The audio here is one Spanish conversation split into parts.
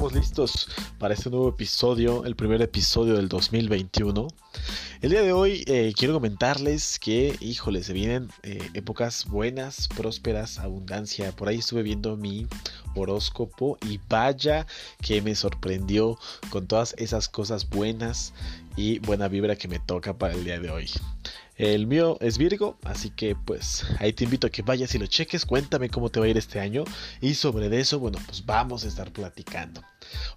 estamos listos para este nuevo episodio, el primer episodio del 2021. El día de hoy eh, quiero comentarles que, híjole, se vienen eh, épocas buenas, prósperas, abundancia. Por ahí estuve viendo mi horóscopo y vaya que me sorprendió con todas esas cosas buenas y buena vibra que me toca para el día de hoy. El mío es Virgo, así que pues ahí te invito a que vayas y lo cheques, cuéntame cómo te va a ir este año y sobre eso, bueno, pues vamos a estar platicando.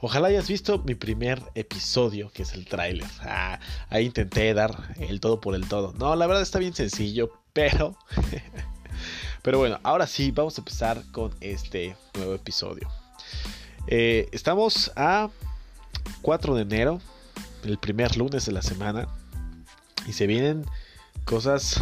Ojalá hayas visto mi primer episodio, que es el tráiler. Ah, ahí intenté dar el todo por el todo. No, la verdad está bien sencillo, pero... pero bueno, ahora sí, vamos a empezar con este nuevo episodio. Eh, estamos a 4 de enero, el primer lunes de la semana, y se vienen cosas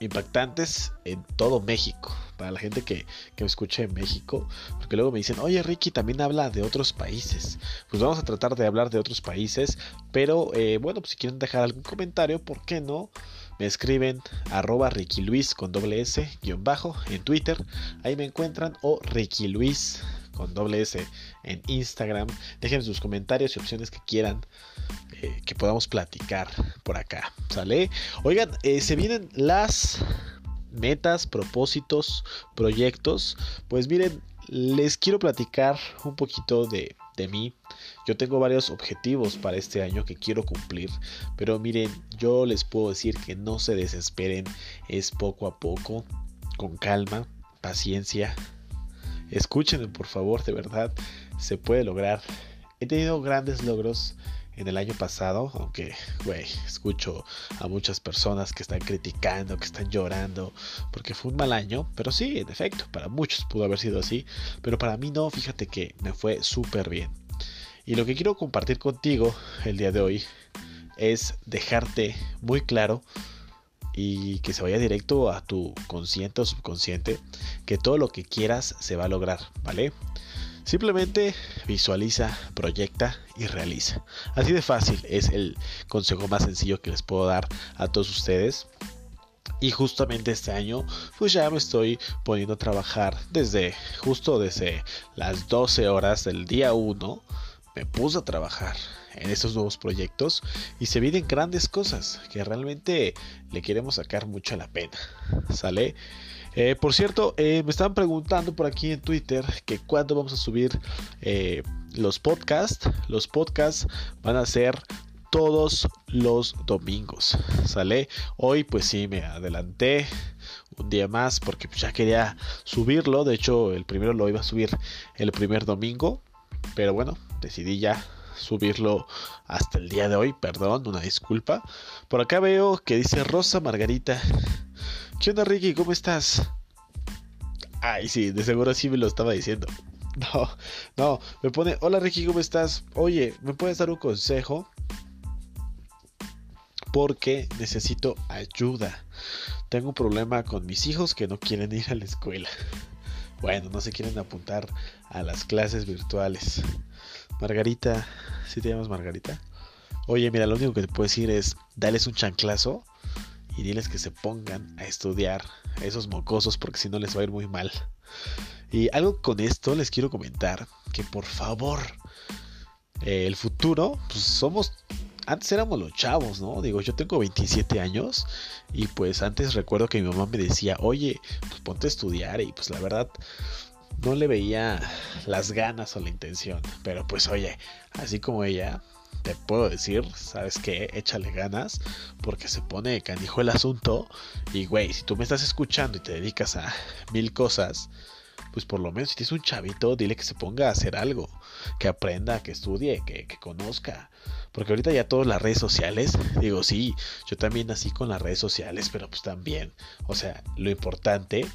impactantes en todo México. Para la gente que, me escuche en México. Porque luego me dicen, oye Ricky, también habla de otros países. Pues vamos a tratar de hablar de otros países. Pero eh, bueno, pues si quieren dejar algún comentario, ¿por qué no? Me escriben arroba Ricky Luis con doble S guion bajo en Twitter. Ahí me encuentran. O Ricky Luis con doble S en Instagram. Dejen sus comentarios y opciones que quieran eh, que podamos platicar por acá. ¿Sale? Oigan, eh, se vienen las metas, propósitos, proyectos. Pues miren, les quiero platicar un poquito de, de mí. Yo tengo varios objetivos para este año que quiero cumplir, pero miren, yo les puedo decir que no se desesperen, es poco a poco, con calma, paciencia, Escúchenme por favor, de verdad, se puede lograr. He tenido grandes logros en el año pasado, aunque, güey, escucho a muchas personas que están criticando, que están llorando, porque fue un mal año, pero sí, en efecto, para muchos pudo haber sido así, pero para mí no, fíjate que me fue súper bien. Y lo que quiero compartir contigo el día de hoy es dejarte muy claro y que se vaya directo a tu consciente o subconsciente, que todo lo que quieras se va a lograr, ¿vale? Simplemente visualiza, proyecta y realiza. Así de fácil es el consejo más sencillo que les puedo dar a todos ustedes. Y justamente este año, pues ya me estoy poniendo a trabajar desde justo desde las 12 horas del día 1. Me puse a trabajar en estos nuevos proyectos y se vienen grandes cosas que realmente le queremos sacar mucho la pena. ¿Sale? Eh, por cierto, eh, me estaban preguntando por aquí en Twitter que cuándo vamos a subir eh, los podcasts. Los podcasts van a ser todos los domingos. ¿Sale? Hoy pues sí me adelanté un día más porque ya quería subirlo. De hecho, el primero lo iba a subir el primer domingo. Pero bueno, decidí ya subirlo hasta el día de hoy, perdón, una disculpa. Por acá veo que dice Rosa Margarita. ¿Qué onda Ricky? ¿Cómo estás? Ay, sí, de seguro sí me lo estaba diciendo. No, no, me pone, hola Ricky, ¿cómo estás? Oye, ¿me puedes dar un consejo? Porque necesito ayuda. Tengo un problema con mis hijos que no quieren ir a la escuela. Bueno, no se quieren apuntar a las clases virtuales. Margarita, si te llamas Margarita? Oye, mira, lo único que te puedo decir es, dales un chanclazo y diles que se pongan a estudiar a esos mocosos porque si no les va a ir muy mal. Y algo con esto les quiero comentar, que por favor, eh, el futuro, pues somos antes éramos los chavos, ¿no? Digo, yo tengo 27 años y pues antes recuerdo que mi mamá me decía, oye, pues ponte a estudiar y pues la verdad no le veía las ganas o la intención. Pero pues oye, así como ella, te puedo decir, ¿sabes qué? Échale ganas porque se pone canijo el asunto. Y güey, si tú me estás escuchando y te dedicas a mil cosas, pues por lo menos si tienes un chavito, dile que se ponga a hacer algo, que aprenda, que estudie, que, que conozca. Porque ahorita ya todas las redes sociales, digo, sí, yo también nací con las redes sociales, pero pues también, o sea, lo importante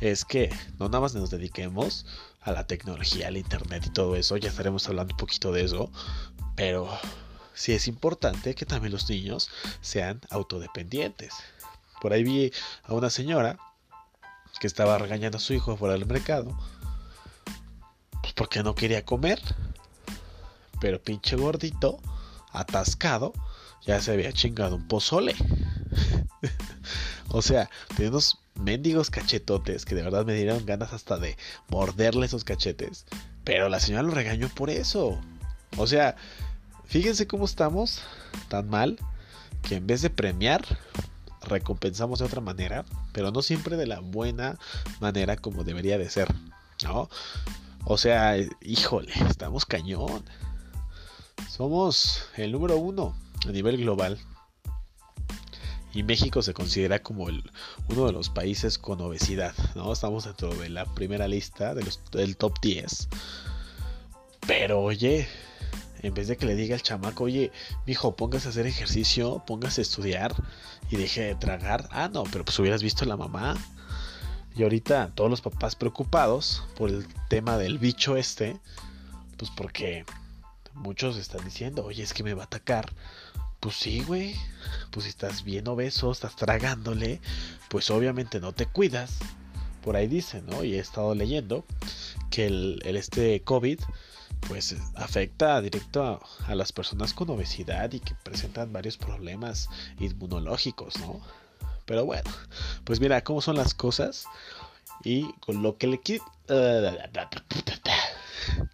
es que no nada más nos dediquemos a la tecnología, al internet y todo eso, ya estaremos hablando un poquito de eso, pero sí es importante que también los niños sean autodependientes. Por ahí vi a una señora que estaba regañando a su hijo fuera del mercado, pues porque no quería comer, pero pinche gordito, atascado, ya se había chingado un pozole. o sea, tenemos mendigos cachetotes que de verdad me dieron ganas hasta de morderle esos cachetes. Pero la señora lo regañó por eso. O sea, fíjense cómo estamos tan mal que en vez de premiar, recompensamos de otra manera, pero no siempre de la buena manera como debería de ser, ¿no? O sea, híjole, estamos cañón. Somos el número uno a nivel global. Y México se considera como el, uno de los países con obesidad, ¿no? Estamos dentro de la primera lista del top 10. Pero oye, en vez de que le diga al chamaco, oye, mijo, póngase a hacer ejercicio, póngase a estudiar y deje de tragar. Ah, no, pero pues hubieras visto a la mamá. Y ahorita todos los papás preocupados por el tema del bicho este, pues porque muchos están diciendo, oye, es que me va a atacar. Pues sí, güey. Pues si estás bien obeso, estás tragándole, pues obviamente no te cuidas. Por ahí dicen, ¿no? Y he estado leyendo que el, este COVID pues afecta directo a, las personas con obesidad y que presentan varios problemas inmunológicos, ¿no? Pero bueno, pues mira cómo son las cosas y con lo que le quiero...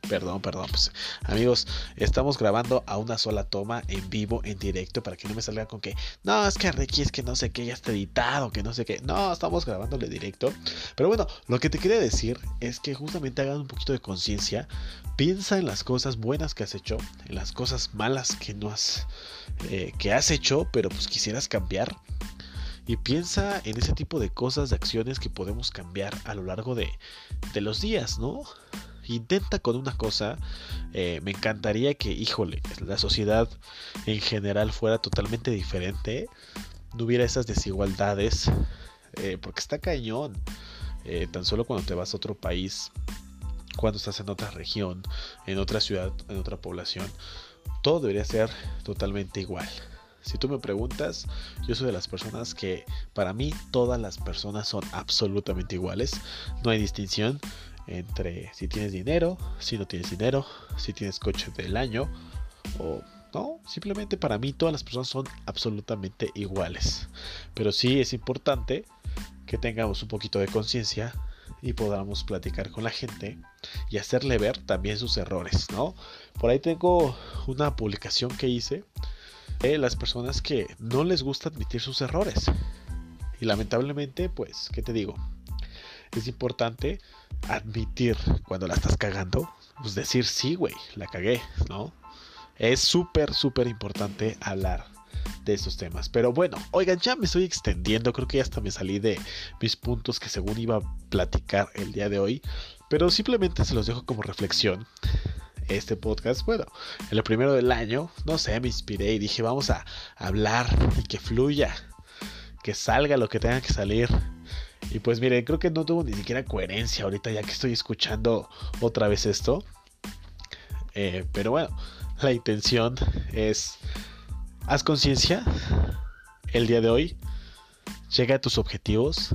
Perdón, perdón, pues amigos, estamos grabando a una sola toma en vivo, en directo, para que no me salga con que, no, es que Ricky, es que no sé qué, ya está editado, que no sé qué. No, estamos grabándole directo. Pero bueno, lo que te quería decir es que justamente hagan un poquito de conciencia, piensa en las cosas buenas que has hecho, en las cosas malas que no has, eh, que has hecho, pero pues quisieras cambiar. Y piensa en ese tipo de cosas, de acciones que podemos cambiar a lo largo de, de los días, ¿no? Intenta con una cosa, eh, me encantaría que, híjole, la sociedad en general fuera totalmente diferente, no hubiera esas desigualdades, eh, porque está cañón, eh, tan solo cuando te vas a otro país, cuando estás en otra región, en otra ciudad, en otra población, todo debería ser totalmente igual. Si tú me preguntas, yo soy de las personas que para mí todas las personas son absolutamente iguales, no hay distinción entre si tienes dinero, si no tienes dinero, si tienes coche del año o no, simplemente para mí todas las personas son absolutamente iguales. Pero sí es importante que tengamos un poquito de conciencia y podamos platicar con la gente y hacerle ver también sus errores, ¿no? Por ahí tengo una publicación que hice de las personas que no les gusta admitir sus errores. Y lamentablemente, pues, ¿qué te digo? Es importante admitir cuando la estás cagando, pues decir sí, güey, la cagué, ¿no? Es súper, súper importante hablar de estos temas. Pero bueno, oigan, ya me estoy extendiendo, creo que ya hasta me salí de mis puntos que según iba a platicar el día de hoy, pero simplemente se los dejo como reflexión. Este podcast, bueno, en el primero del año, no sé, me inspiré y dije, vamos a hablar y que fluya, que salga lo que tenga que salir y pues miren, creo que no tuvo ni siquiera coherencia ahorita ya que estoy escuchando otra vez esto. Eh, pero bueno, la intención es, haz conciencia el día de hoy, llega a tus objetivos,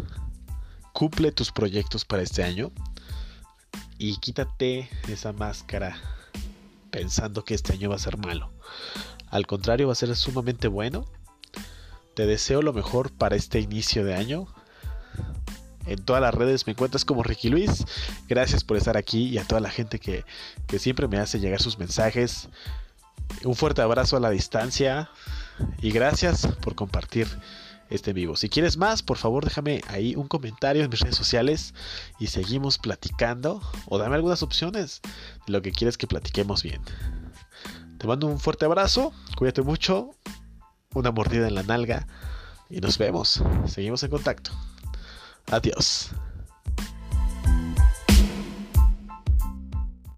cumple tus proyectos para este año y quítate esa máscara pensando que este año va a ser malo. Al contrario, va a ser sumamente bueno. Te deseo lo mejor para este inicio de año en todas las redes me encuentras como Ricky Luis. Gracias por estar aquí y a toda la gente que, siempre me hace llegar sus mensajes. Un fuerte abrazo a la distancia y gracias por compartir este vivo. Si quieres más, por favor déjame ahí un comentario en mis redes sociales y seguimos platicando o dame algunas opciones de lo que quieres que platiquemos bien. Te mando un fuerte abrazo, cuídate mucho, una mordida en la nalga y nos vemos. Seguimos en contacto. Adiós.